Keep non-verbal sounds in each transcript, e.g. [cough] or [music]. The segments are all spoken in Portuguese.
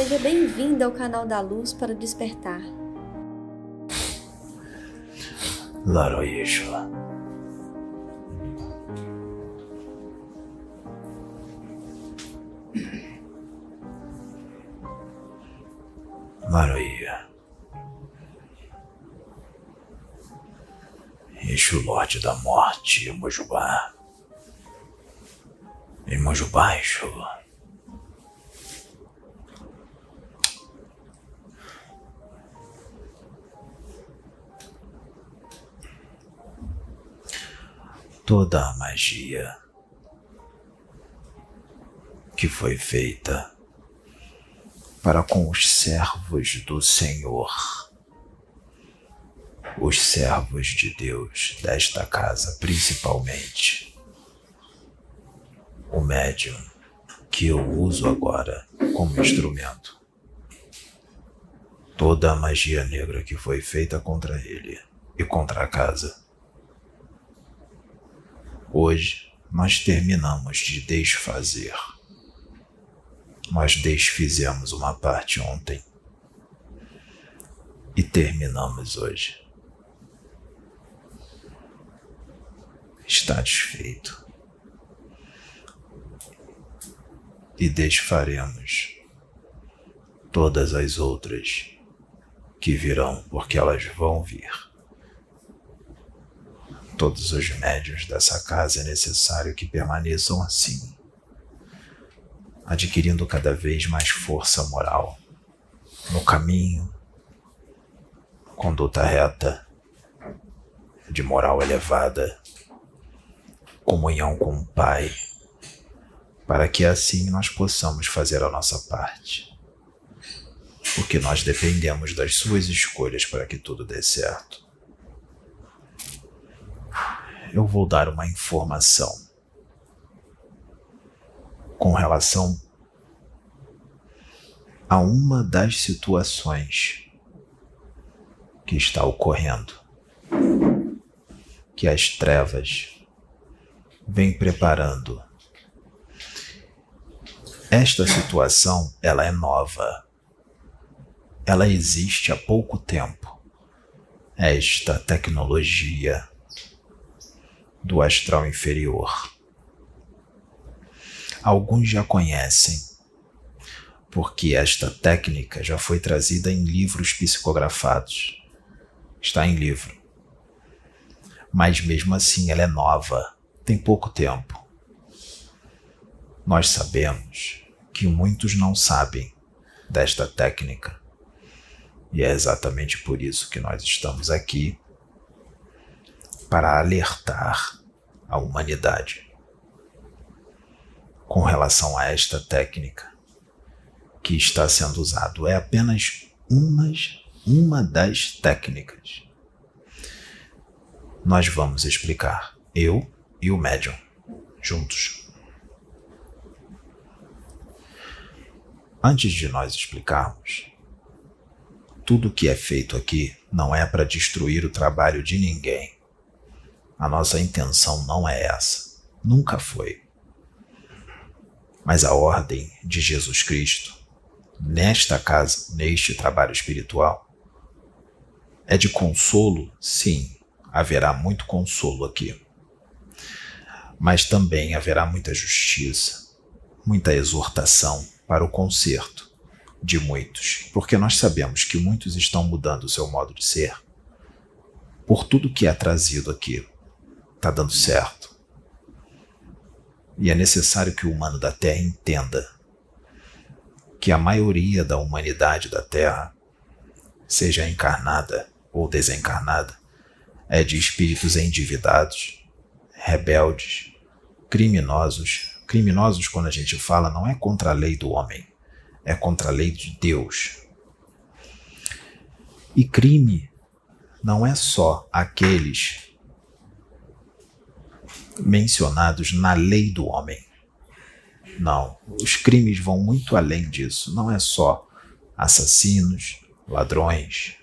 Seja bem-vindo ao canal da Luz para o Despertar. Laro Yeshua. Maria. Exu Lorde da Morte, Mojubá. Em Mojubá, Exu. Toda a magia que foi feita para com os servos do Senhor, os servos de Deus desta casa, principalmente o médium que eu uso agora como instrumento. Toda a magia negra que foi feita contra ele e contra a casa. Hoje nós terminamos de desfazer. Nós desfizemos uma parte ontem e terminamos hoje. Está desfeito. E desfaremos todas as outras que virão, porque elas vão vir. Todos os médios dessa casa é necessário que permaneçam assim adquirindo cada vez mais força moral no caminho, conduta reta, de moral elevada, comunhão com o Pai, para que assim nós possamos fazer a nossa parte. Porque nós dependemos das suas escolhas para que tudo dê certo. Eu vou dar uma informação com relação a uma das situações que está ocorrendo, que as trevas vêm preparando. Esta situação, ela é nova. Ela existe há pouco tempo. Esta tecnologia do astral inferior alguns já conhecem, porque esta técnica já foi trazida em livros psicografados. Está em livro. Mas mesmo assim ela é nova, tem pouco tempo. Nós sabemos que muitos não sabem desta técnica. E é exatamente por isso que nós estamos aqui para alertar a humanidade com relação a esta técnica que está sendo usado. É apenas uma, uma das técnicas. Nós vamos explicar, eu e o médium, juntos. Antes de nós explicarmos, tudo que é feito aqui não é para destruir o trabalho de ninguém. A nossa intenção não é essa. Nunca foi. Mas a ordem de Jesus Cristo, nesta casa, neste trabalho espiritual, é de consolo, sim, haverá muito consolo aqui. Mas também haverá muita justiça, muita exortação para o conserto de muitos, porque nós sabemos que muitos estão mudando o seu modo de ser. Por tudo que é trazido aqui, está dando certo. E é necessário que o humano da Terra entenda que a maioria da humanidade da Terra, seja encarnada ou desencarnada, é de espíritos endividados, rebeldes, criminosos. Criminosos, quando a gente fala, não é contra a lei do homem, é contra a lei de Deus. E crime não é só aqueles mencionados na lei do homem. Não, os crimes vão muito além disso. Não é só assassinos, ladrões,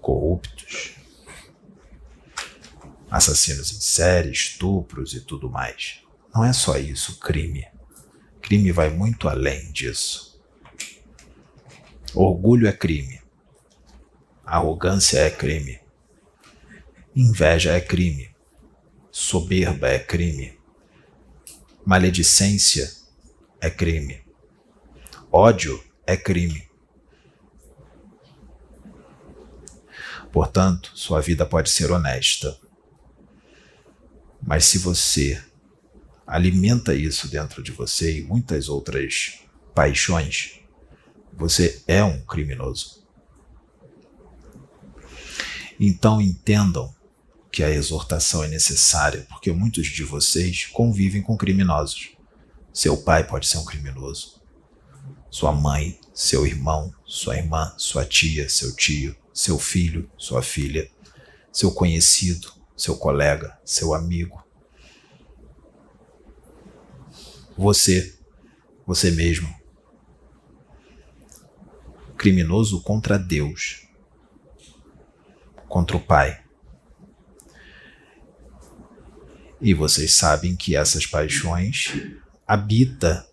corruptos, assassinos em série, estupros e tudo mais. Não é só isso, crime. Crime vai muito além disso. Orgulho é crime. Arrogância é crime. Inveja é crime. Soberba é crime. Maledicência é crime. Ódio é crime. Portanto, sua vida pode ser honesta. Mas se você alimenta isso dentro de você e muitas outras paixões, você é um criminoso. Então entendam que a exortação é necessária, porque muitos de vocês convivem com criminosos. Seu pai pode ser um criminoso. Sua mãe, seu irmão, sua irmã, sua tia, seu tio, seu filho, sua filha, seu conhecido, seu colega, seu amigo. Você, você mesmo. Criminoso contra Deus, contra o Pai. E vocês sabem que essas paixões habita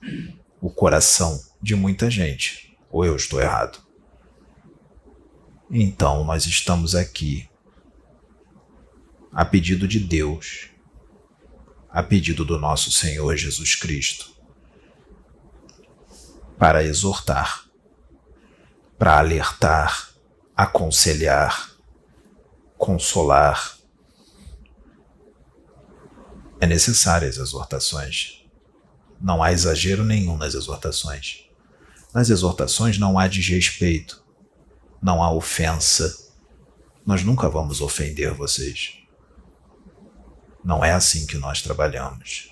o coração de muita gente. Ou eu estou errado? Então nós estamos aqui a pedido de Deus, a pedido do nosso Senhor Jesus Cristo, para exortar, para alertar, aconselhar, consolar. É necessárias exortações. Não há exagero nenhum nas exortações. Nas exortações não há desrespeito, não há ofensa. Nós nunca vamos ofender vocês. Não é assim que nós trabalhamos.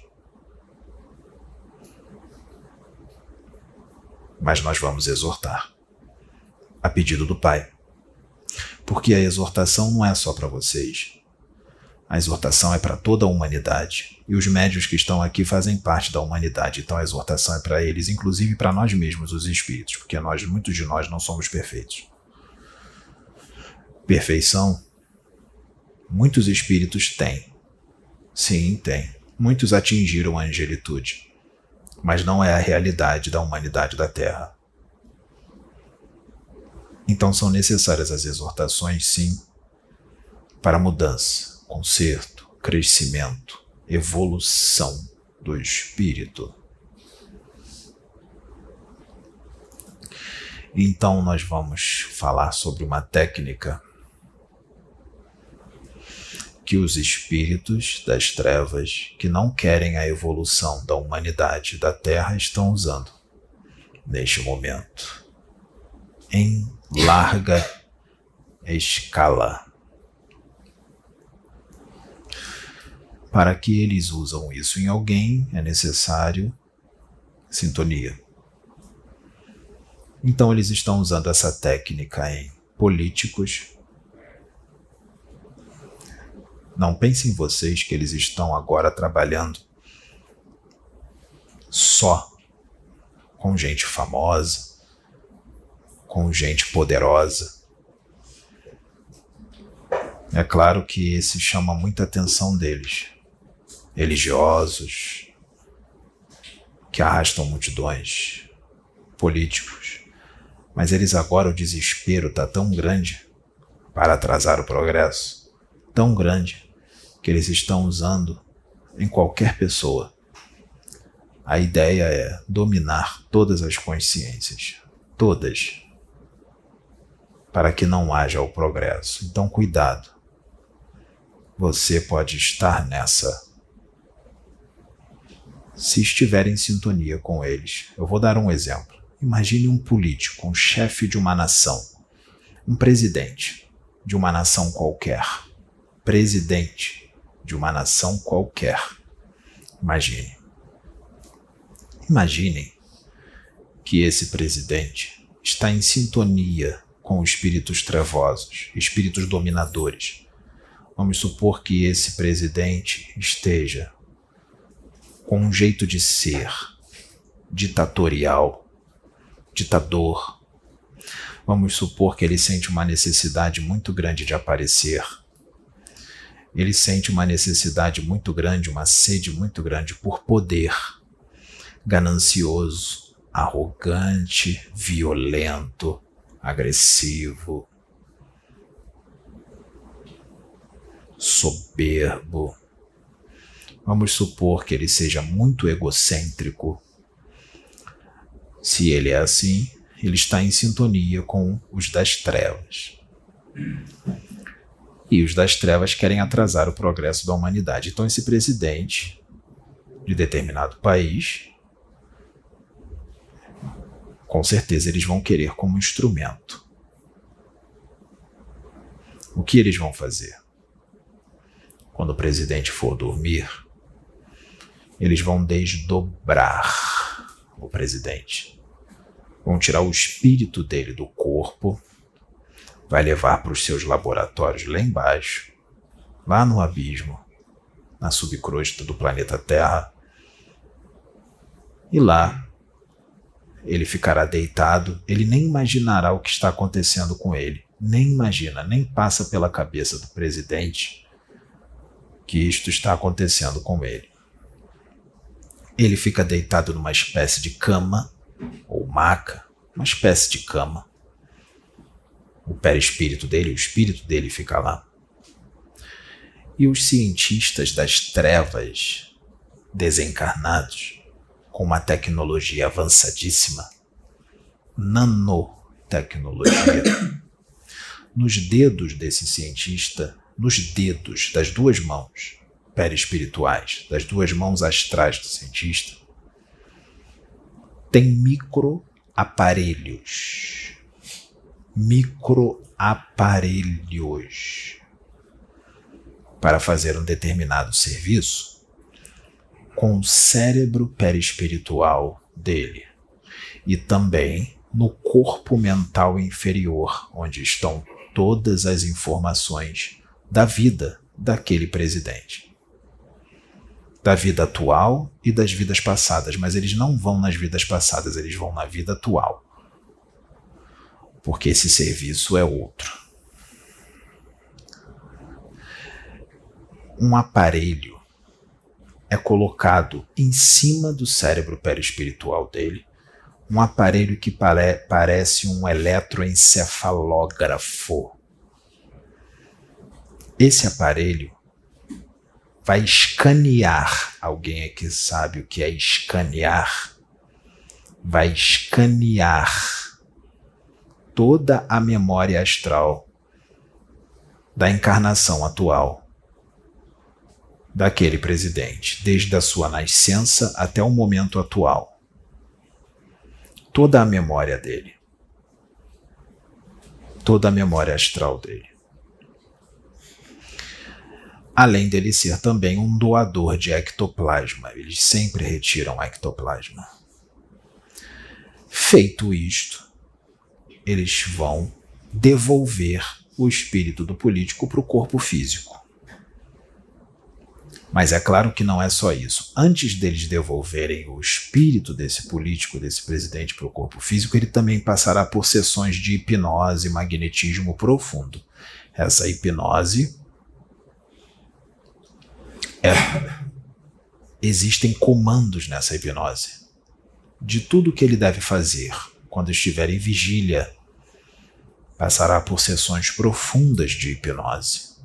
Mas nós vamos exortar, a pedido do Pai. Porque a exortação não é só para vocês. A exortação é para toda a humanidade. E os médios que estão aqui fazem parte da humanidade. Então a exortação é para eles, inclusive para nós mesmos, os espíritos, porque nós, muitos de nós, não somos perfeitos. Perfeição, muitos espíritos têm. Sim, tem. Muitos atingiram a angelitude. Mas não é a realidade da humanidade da Terra. Então são necessárias as exortações, sim, para mudança, conserto, crescimento, evolução do espírito. Então nós vamos falar sobre uma técnica que os espíritos das trevas que não querem a evolução da humanidade da Terra estão usando neste momento. Em larga escala. Para que eles usam isso em alguém, é necessário sintonia. Então eles estão usando essa técnica em políticos, não pensem vocês que eles estão agora trabalhando só com gente famosa, com gente poderosa. É claro que esse chama muita atenção deles. Religiosos, que arrastam multidões, políticos. Mas eles agora o desespero está tão grande para atrasar o progresso, tão grande, que eles estão usando em qualquer pessoa. A ideia é dominar todas as consciências, todas, para que não haja o progresso. Então, cuidado. Você pode estar nessa. Se estiver em sintonia com eles. Eu vou dar um exemplo. Imagine um político, um chefe de uma nação, um presidente de uma nação qualquer. Presidente de uma nação qualquer. Imagine. Imaginem que esse presidente está em sintonia com espíritos trevosos, espíritos dominadores. Vamos supor que esse presidente esteja com um jeito de ser ditatorial, ditador. Vamos supor que ele sente uma necessidade muito grande de aparecer ele sente uma necessidade muito grande, uma sede muito grande por poder. Ganancioso, arrogante, violento, agressivo, soberbo. Vamos supor que ele seja muito egocêntrico. Se ele é assim, ele está em sintonia com os das trevas. E os das trevas querem atrasar o progresso da humanidade. Então, esse presidente de determinado país, com certeza eles vão querer como instrumento. O que eles vão fazer? Quando o presidente for dormir, eles vão desdobrar o presidente. Vão tirar o espírito dele do corpo, vai levar para os seus laboratórios lá embaixo, lá no abismo, na subcrosta do planeta Terra. E lá ele ficará deitado, ele nem imaginará o que está acontecendo com ele, nem imagina, nem passa pela cabeça do presidente que isto está acontecendo com ele. Ele fica deitado numa espécie de cama, ou maca, uma espécie de cama. O perispírito dele, o espírito dele fica lá. E os cientistas das trevas, desencarnados, com uma tecnologia avançadíssima, nanotecnologia, nos dedos desse cientista, nos dedos das duas mãos, perispirituais, das duas mãos astrais do cientista, tem microaparelhos. Microaparelhos para fazer um determinado serviço com o cérebro perispiritual dele. E também no corpo mental inferior, onde estão todas as informações da vida daquele presidente da vida atual e das vidas passadas, mas eles não vão nas vidas passadas, eles vão na vida atual. Porque esse serviço é outro. Um aparelho é colocado em cima do cérebro perispiritual dele, um aparelho que pare parece um eletroencefalógrafo. Esse aparelho vai escanear. Alguém aqui sabe o que é escanear? Vai escanear toda a memória astral da encarnação atual daquele presidente, desde a sua nascença até o momento atual. Toda a memória dele. Toda a memória astral dele além dele ser também um doador de ectoplasma. Eles sempre retiram ectoplasma. Feito isto, eles vão devolver o espírito do político para o corpo físico. Mas é claro que não é só isso. Antes deles devolverem o espírito desse político, desse presidente, para o corpo físico, ele também passará por sessões de hipnose e magnetismo profundo. Essa hipnose é, existem comandos nessa hipnose de tudo que ele deve fazer quando estiver em vigília. Passará por sessões profundas de hipnose,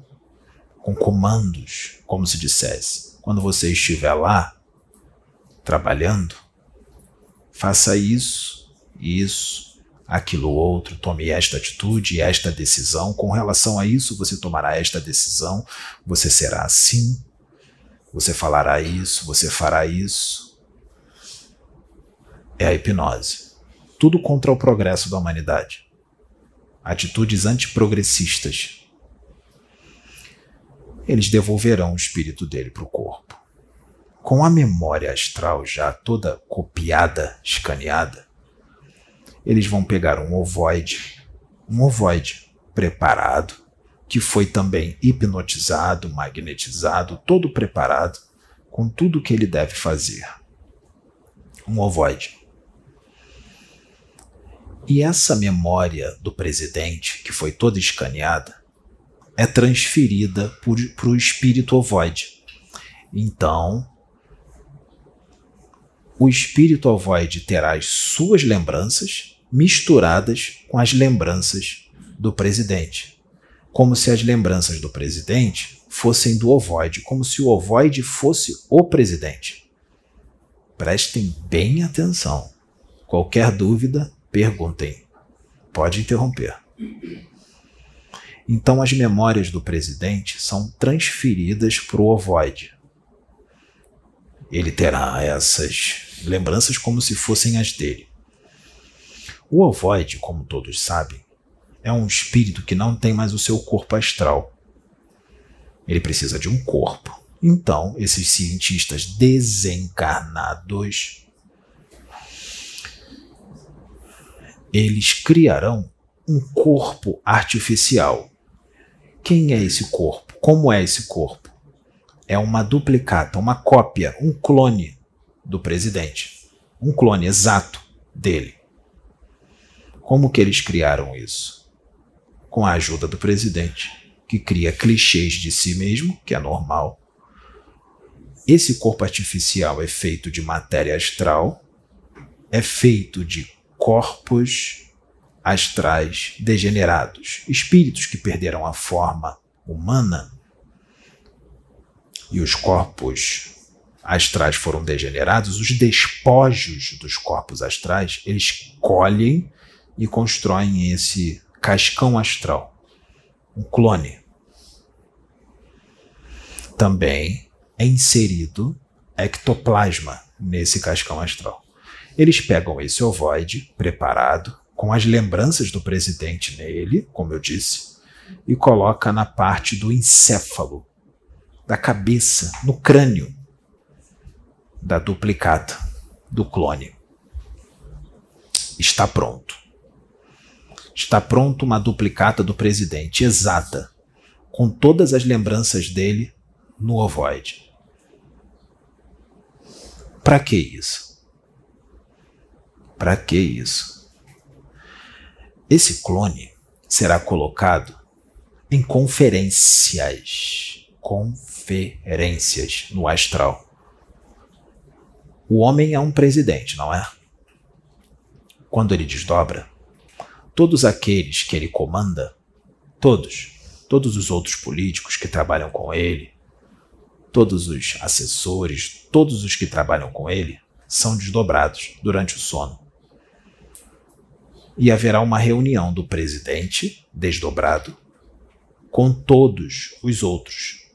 com comandos, como se dissesse: quando você estiver lá, trabalhando, faça isso, isso, aquilo outro, tome esta atitude esta decisão. Com relação a isso, você tomará esta decisão, você será assim, você falará isso, você fará isso. É a hipnose. Tudo contra o progresso da humanidade. Atitudes antiprogressistas. Eles devolverão o espírito dele para o corpo. Com a memória astral já toda copiada, escaneada, eles vão pegar um ovoide, um ovoide preparado, que foi também hipnotizado, magnetizado, todo preparado com tudo que ele deve fazer. Um ovoide. E essa memória do presidente, que foi toda escaneada, é transferida para o espírito ovoide. Então, o espírito ovoide terá as suas lembranças misturadas com as lembranças do presidente, como se as lembranças do presidente fossem do ovoide, como se o ovoide fosse o presidente. Prestem bem atenção. Qualquer dúvida, perguntem. Pode interromper. Então, as memórias do presidente são transferidas para o ovoide. Ele terá essas lembranças como se fossem as dele. O ovoide, como todos sabem, é um espírito que não tem mais o seu corpo astral. Ele precisa de um corpo. Então, esses cientistas desencarnados eles criarão um corpo artificial. Quem é esse corpo? Como é esse corpo? É uma duplicata, uma cópia, um clone do presidente. Um clone exato dele. Como que eles criaram isso? Com a ajuda do presidente, que cria clichês de si mesmo, que é normal. Esse corpo artificial é feito de matéria astral, é feito de corpos astrais degenerados, espíritos que perderam a forma humana e os corpos astrais foram degenerados, os despojos dos corpos astrais, eles colhem e constroem esse cascão astral, um clone. Também é inserido ectoplasma nesse cascão astral. Eles pegam esse ovoide preparado, com as lembranças do presidente nele, como eu disse, e coloca na parte do encéfalo, da cabeça, no crânio da duplicata, do clone. Está pronto. Está pronto uma duplicata do presidente, exata, com todas as lembranças dele no ovoide. Para que isso? Para que isso? Esse clone será colocado em conferências. Conferências no astral. O homem é um presidente, não é? Quando ele desdobra, todos aqueles que ele comanda, todos, todos os outros políticos que trabalham com ele, todos os assessores, todos os que trabalham com ele, são desdobrados durante o sono e haverá uma reunião do presidente, desdobrado, com todos os outros.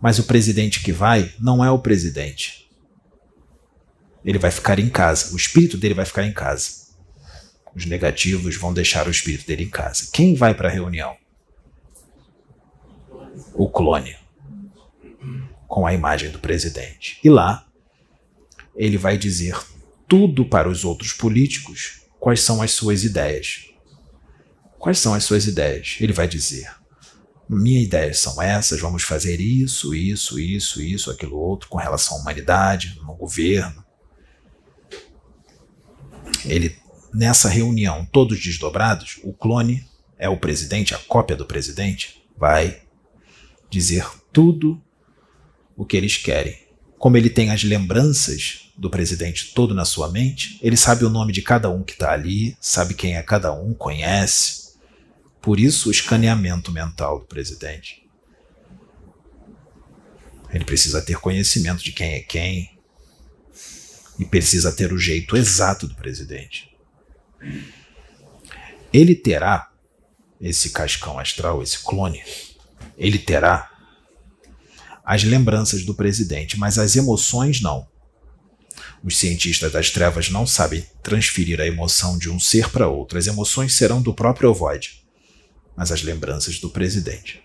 Mas o presidente que vai não é o presidente. Ele vai ficar em casa. O espírito dele vai ficar em casa. Os negativos vão deixar o espírito dele em casa. Quem vai para a reunião? O clone. Com a imagem do presidente. E lá, ele vai dizer tudo para os outros políticos quais são as suas ideias. Quais são as suas ideias? Ele vai dizer: minhas ideias são essas, vamos fazer isso, isso, isso, isso, aquilo outro com relação à humanidade, no governo. Ele, nessa reunião, todos desdobrados, o clone é o presidente, a cópia do presidente, vai dizer tudo o que eles querem. Como ele tem as lembranças do presidente todo na sua mente. Ele sabe o nome de cada um que está ali, sabe quem é cada um, conhece. Por isso o escaneamento mental do presidente. Ele precisa ter conhecimento de quem é quem e precisa ter o jeito exato do presidente. Ele terá esse cascão astral, esse clone, ele terá as lembranças do presidente, mas as emoções não. Os cientistas das trevas não sabem transferir a emoção de um ser para outro. As emoções serão do próprio ovoide, mas as lembranças do presidente.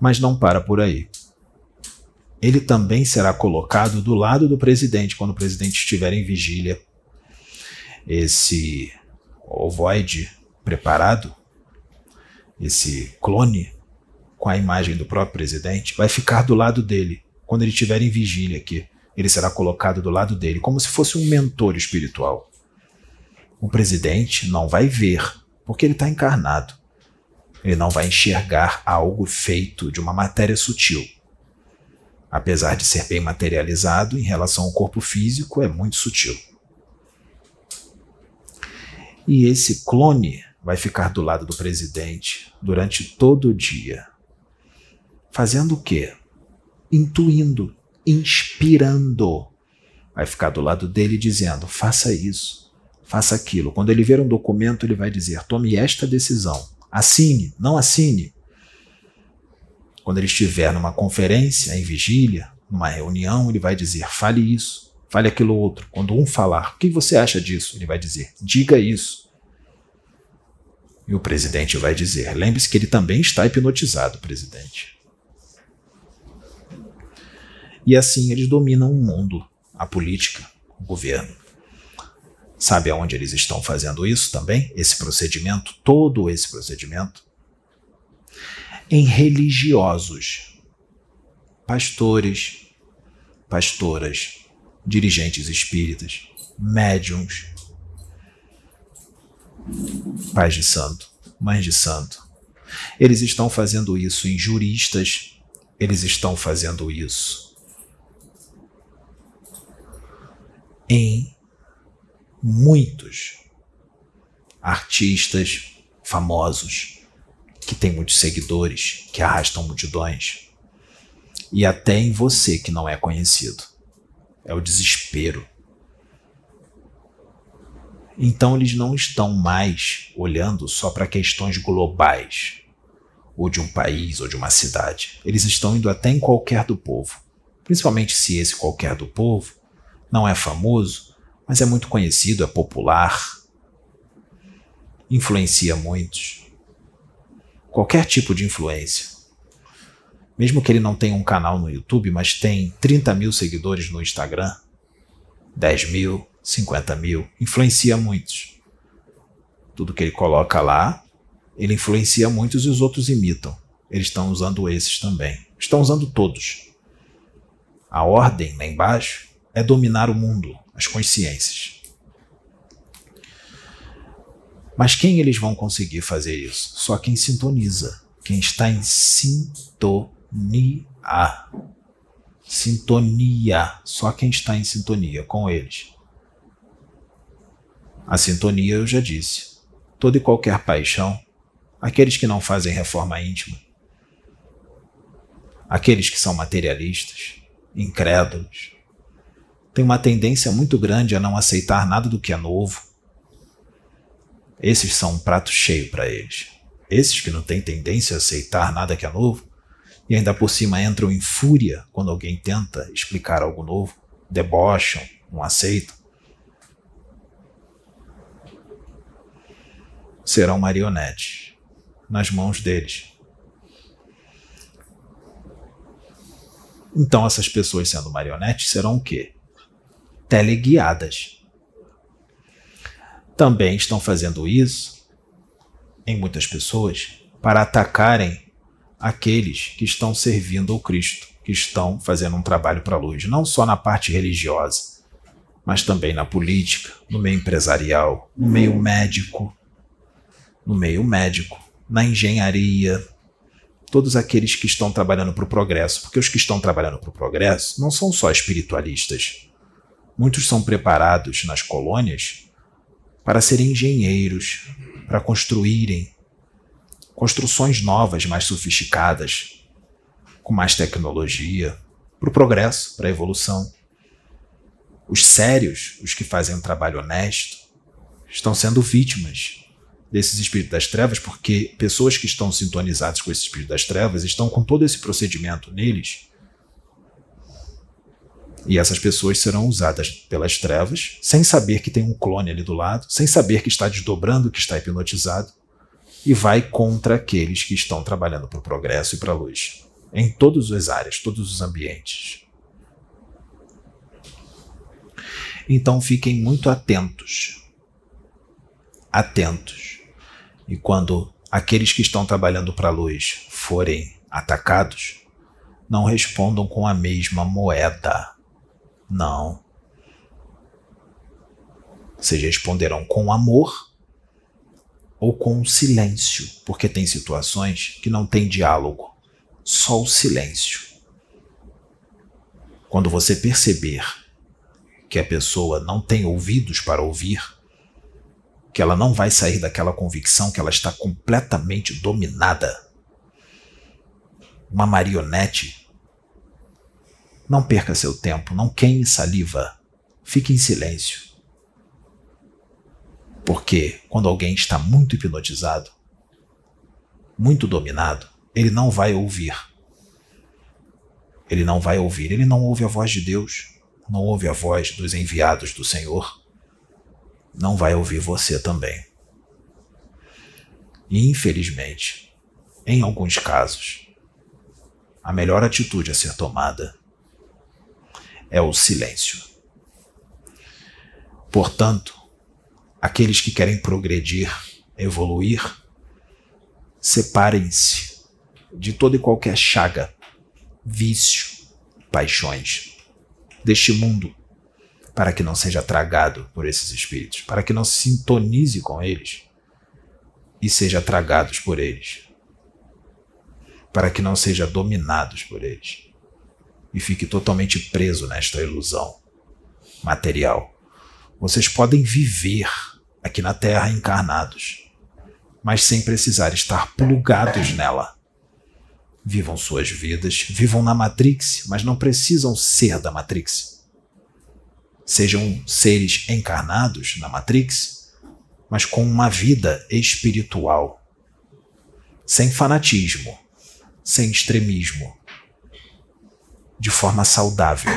Mas não para por aí. Ele também será colocado do lado do presidente quando o presidente estiver em vigília. Esse ovoide preparado, esse clone com a imagem do próprio presidente, vai ficar do lado dele quando ele estiver em vigília aqui ele será colocado do lado dele, como se fosse um mentor espiritual. O presidente não vai ver, porque ele está encarnado. Ele não vai enxergar algo feito de uma matéria sutil. Apesar de ser bem materializado, em relação ao corpo físico, é muito sutil. E esse clone vai ficar do lado do presidente durante todo o dia. Fazendo o quê? Intuindo, inspirando. Vai ficar do lado dele dizendo: faça isso, faça aquilo. Quando ele ver um documento, ele vai dizer: tome esta decisão. Assine, não assine. Quando ele estiver numa conferência, em vigília, numa reunião, ele vai dizer: fale isso, fale aquilo outro. Quando um falar, o que você acha disso? Ele vai dizer: diga isso. E o presidente vai dizer: lembre-se que ele também está hipnotizado, presidente. E assim eles dominam o mundo, a política, o governo. Sabe aonde eles estão fazendo isso também? Esse procedimento, todo esse procedimento? Em religiosos, pastores, pastoras, dirigentes espíritas, médiums, pais de santo, mães de santo. Eles estão fazendo isso em juristas, eles estão fazendo isso em muitos artistas famosos que têm muitos seguidores, que arrastam multidões, e até em você que não é conhecido. É o desespero então eles não estão mais olhando só para questões globais, ou de um país ou de uma cidade. Eles estão indo até em qualquer do povo. Principalmente se esse qualquer do povo não é famoso, mas é muito conhecido, é popular, influencia muitos. Qualquer tipo de influência. Mesmo que ele não tenha um canal no YouTube, mas tem 30 mil seguidores no Instagram, 10 mil, 50 mil, influencia muitos. Tudo que ele coloca lá, ele influencia muitos e os outros imitam. Eles estão usando esses também. Estão usando todos. A ordem lá embaixo é dominar o mundo, as consciências. Mas quem eles vão conseguir fazer isso? Só quem sintoniza, quem está em sintonia. Sintonia, só quem está em sintonia com eles. A sintonia eu já disse. Toda e qualquer paixão, aqueles que não fazem reforma íntima, aqueles que são materialistas, incrédulos, têm uma tendência muito grande a não aceitar nada do que é novo. Esses são um prato cheio para eles. Esses que não têm tendência a aceitar nada que é novo e ainda por cima entram em fúria quando alguém tenta explicar algo novo, debocham, não aceitam. serão marionetes nas mãos deles. Então, essas pessoas sendo marionetes serão o quê? Teleguiadas. Também estão fazendo isso em muitas pessoas para atacarem aqueles que estão servindo ao Cristo, que estão fazendo um trabalho para a luz, não só na parte religiosa, mas também na política, no meio empresarial, no meio médico, no meio médico, na engenharia, todos aqueles que estão trabalhando para o progresso, porque os que estão trabalhando para o progresso não são só espiritualistas. Muitos são preparados nas colônias para serem engenheiros, para construírem construções novas, mais sofisticadas, com mais tecnologia, para o progresso, para a evolução. Os sérios, os que fazem um trabalho honesto, estão sendo vítimas desses espíritos das trevas, porque pessoas que estão sintonizadas com esse espírito das trevas estão com todo esse procedimento neles. E essas pessoas serão usadas pelas trevas, sem saber que tem um clone ali do lado, sem saber que está desdobrando, que está hipnotizado, e vai contra aqueles que estão trabalhando para o progresso e para a luz, em todas as áreas, todos os ambientes. Então fiquem muito atentos. Atentos e quando aqueles que estão trabalhando para a luz forem atacados, não respondam com a mesma moeda. Não. Vocês responderão com amor ou com silêncio, porque tem situações que não tem diálogo, só o silêncio. Quando você perceber que a pessoa não tem ouvidos para ouvir, que ela não vai sair daquela convicção que ela está completamente dominada. Uma marionete. Não perca seu tempo, não queime saliva, fique em silêncio. Porque quando alguém está muito hipnotizado, muito dominado, ele não vai ouvir. Ele não vai ouvir, ele não ouve a voz de Deus, não ouve a voz dos enviados do Senhor não vai ouvir você também. E infelizmente, em alguns casos, a melhor atitude a ser tomada é o silêncio. Portanto, aqueles que querem progredir, evoluir, separem-se de toda e qualquer chaga, vício, paixões deste mundo para que não seja tragado por esses espíritos, para que não se sintonize com eles e seja tragados por eles, para que não seja dominados por eles e fique totalmente preso nesta ilusão material. Vocês podem viver aqui na Terra encarnados, mas sem precisar estar plugados nela. Vivam suas vidas, vivam na Matrix, mas não precisam ser da Matrix sejam seres encarnados na Matrix, mas com uma vida espiritual, sem fanatismo, sem extremismo, de forma saudável.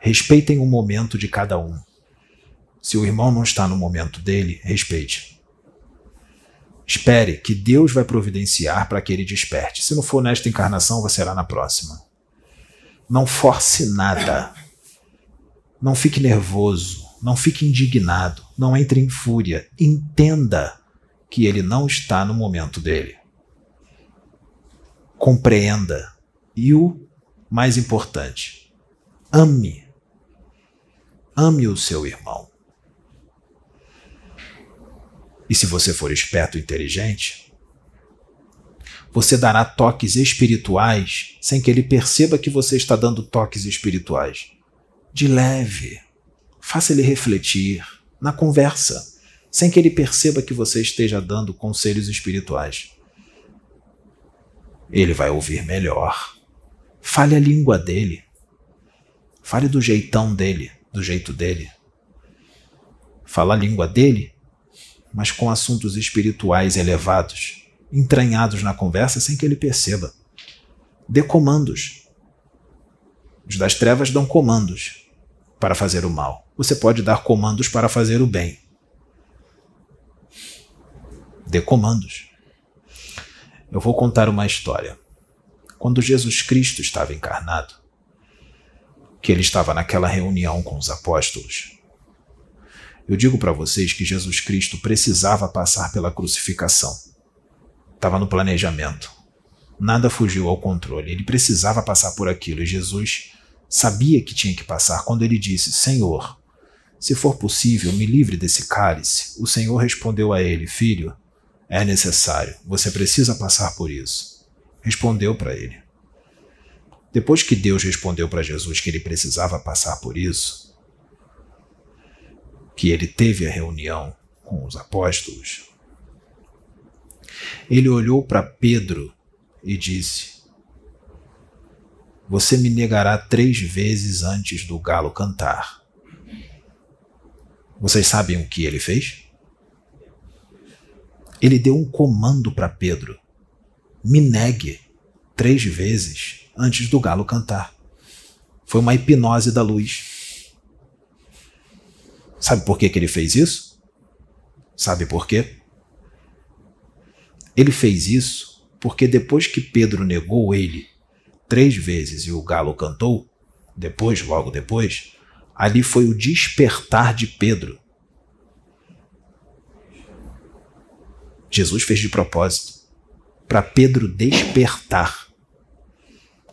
Respeitem o momento de cada um. Se o irmão não está no momento dele, respeite. Espere que Deus vai providenciar para que ele desperte. Se não for nesta encarnação, vai será na próxima. Não force nada. Não fique nervoso, não fique indignado, não entre em fúria. Entenda que ele não está no momento dele. Compreenda. E o mais importante, ame. Ame o seu irmão. E se você for esperto e inteligente, você dará toques espirituais sem que ele perceba que você está dando toques espirituais de leve. Faça ele refletir na conversa, sem que ele perceba que você esteja dando conselhos espirituais. Ele vai ouvir melhor. Fale a língua dele. Fale do jeitão dele, do jeito dele. Fala a língua dele, mas com assuntos espirituais elevados, entranhados na conversa sem que ele perceba. Dê comandos. Os das trevas dão comandos para fazer o mal. Você pode dar comandos para fazer o bem. Dê comandos. Eu vou contar uma história. Quando Jesus Cristo estava encarnado, que ele estava naquela reunião com os apóstolos, eu digo para vocês que Jesus Cristo precisava passar pela crucificação. Estava no planejamento. Nada fugiu ao controle. Ele precisava passar por aquilo e Jesus sabia que tinha que passar quando ele disse: Senhor, se for possível, me livre desse cálice. O Senhor respondeu a ele: Filho, é necessário, você precisa passar por isso. Respondeu para ele. Depois que Deus respondeu para Jesus que ele precisava passar por isso, que ele teve a reunião com os apóstolos, ele olhou para Pedro e disse: você me negará três vezes antes do galo cantar. Vocês sabem o que ele fez? Ele deu um comando para Pedro: me negue três vezes antes do galo cantar. Foi uma hipnose da luz. Sabe por que, que ele fez isso? Sabe por quê? Ele fez isso porque depois que Pedro negou ele três vezes e o galo cantou, depois, logo depois, ali foi o despertar de Pedro. Jesus fez de propósito para Pedro despertar.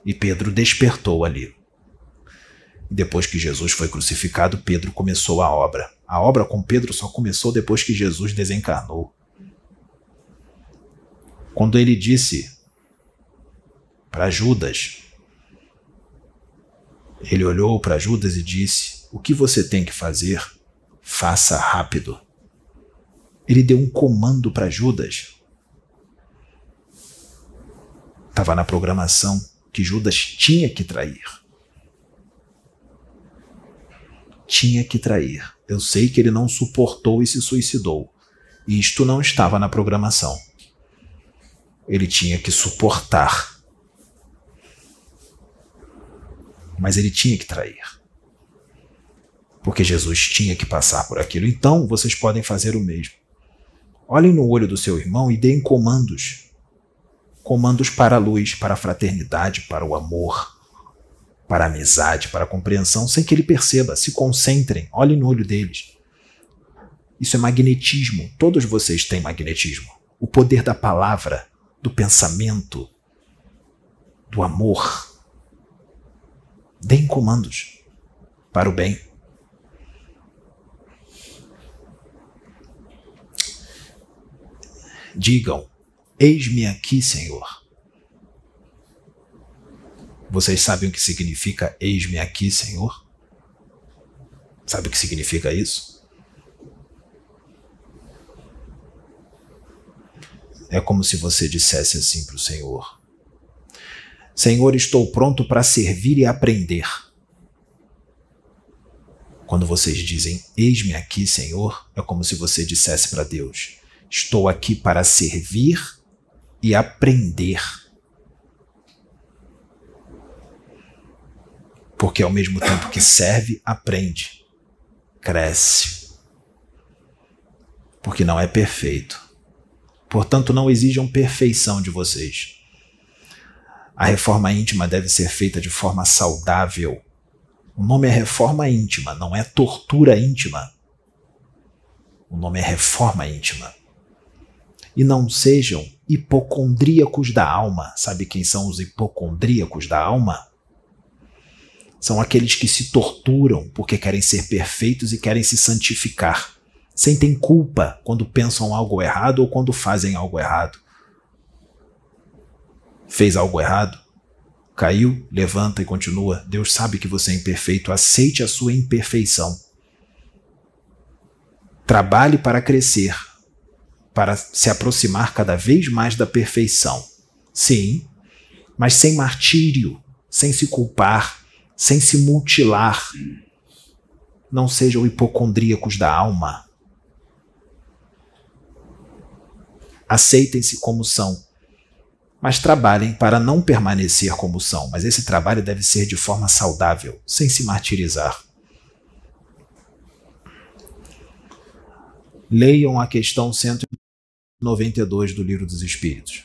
E Pedro despertou ali. E depois que Jesus foi crucificado, Pedro começou a obra. A obra com Pedro só começou depois que Jesus desencarnou. Quando ele disse para Judas. Ele olhou para Judas e disse: O que você tem que fazer, faça rápido. Ele deu um comando para Judas. Estava na programação que Judas tinha que trair. Tinha que trair. Eu sei que ele não suportou e se suicidou. Isto não estava na programação. Ele tinha que suportar. Mas ele tinha que trair. Porque Jesus tinha que passar por aquilo. Então vocês podem fazer o mesmo. Olhem no olho do seu irmão e deem comandos. Comandos para a luz, para a fraternidade, para o amor, para a amizade, para a compreensão, sem que ele perceba. Se concentrem, olhem no olho deles. Isso é magnetismo. Todos vocês têm magnetismo. O poder da palavra, do pensamento, do amor. Deem comandos para o bem. Digam: Eis-me aqui, Senhor. Vocês sabem o que significa eis-me aqui, Senhor? Sabe o que significa isso? É como se você dissesse assim para o Senhor: Senhor, estou pronto para servir e aprender. Quando vocês dizem, Eis-me aqui, Senhor, é como se você dissesse para Deus: Estou aqui para servir e aprender. Porque ao mesmo tempo que serve, aprende, cresce. Porque não é perfeito Portanto, não exijam perfeição de vocês. A reforma íntima deve ser feita de forma saudável. O nome é reforma íntima, não é tortura íntima. O nome é reforma íntima. E não sejam hipocondríacos da alma. Sabe quem são os hipocondríacos da alma? São aqueles que se torturam porque querem ser perfeitos e querem se santificar sentem culpa quando pensam algo errado ou quando fazem algo errado. Fez algo errado? Caiu, levanta e continua. Deus sabe que você é imperfeito, aceite a sua imperfeição. Trabalhe para crescer, para se aproximar cada vez mais da perfeição. Sim, mas sem martírio, sem se culpar, sem se mutilar. Não sejam hipocondríacos da alma. aceitem-se como são, mas trabalhem para não permanecer como são. Mas esse trabalho deve ser de forma saudável, sem se martirizar. Leiam a questão 192 do Livro dos Espíritos.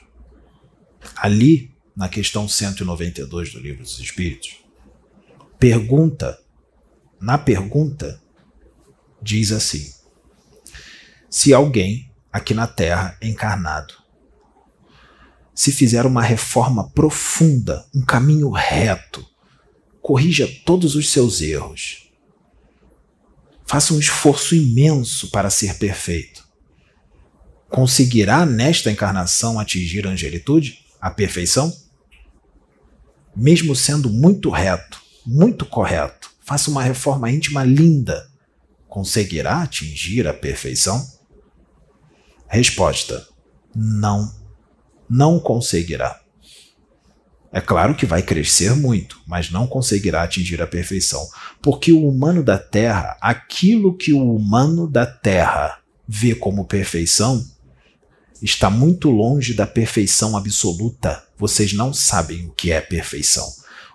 Ali, na questão 192 do Livro dos Espíritos, pergunta, na pergunta, diz assim: se alguém aqui na Terra encarnado. Se fizer uma reforma profunda, um caminho reto, corrija todos os seus erros. Faça um esforço imenso para ser perfeito. Conseguirá nesta encarnação atingir a angelitude, a perfeição? Mesmo sendo muito reto, muito correto, faça uma reforma íntima linda. Conseguirá atingir a perfeição? Resposta: não. Não conseguirá. É claro que vai crescer muito, mas não conseguirá atingir a perfeição, porque o humano da Terra, aquilo que o humano da Terra vê como perfeição, está muito longe da perfeição absoluta. Vocês não sabem o que é perfeição.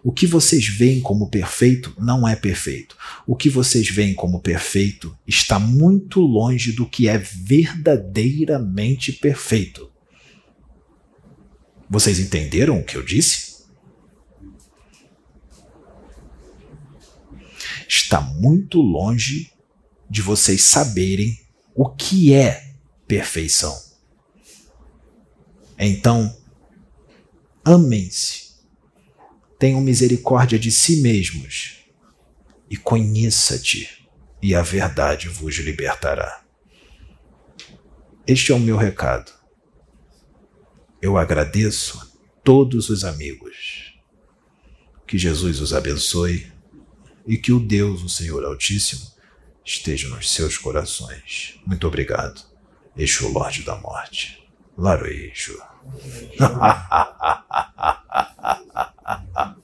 O que vocês veem como perfeito não é perfeito. O que vocês veem como perfeito está muito longe do que é verdadeiramente perfeito. Vocês entenderam o que eu disse? Está muito longe de vocês saberem o que é perfeição. Então, amem-se tenham misericórdia de si mesmos e conheça-te, e a verdade vos libertará. Este é o meu recado. Eu agradeço a todos os amigos. Que Jesus os abençoe e que o Deus, o Senhor Altíssimo, esteja nos seus corações. Muito obrigado. Exu Lorde da Morte. Laroeixo. [laughs] あっ。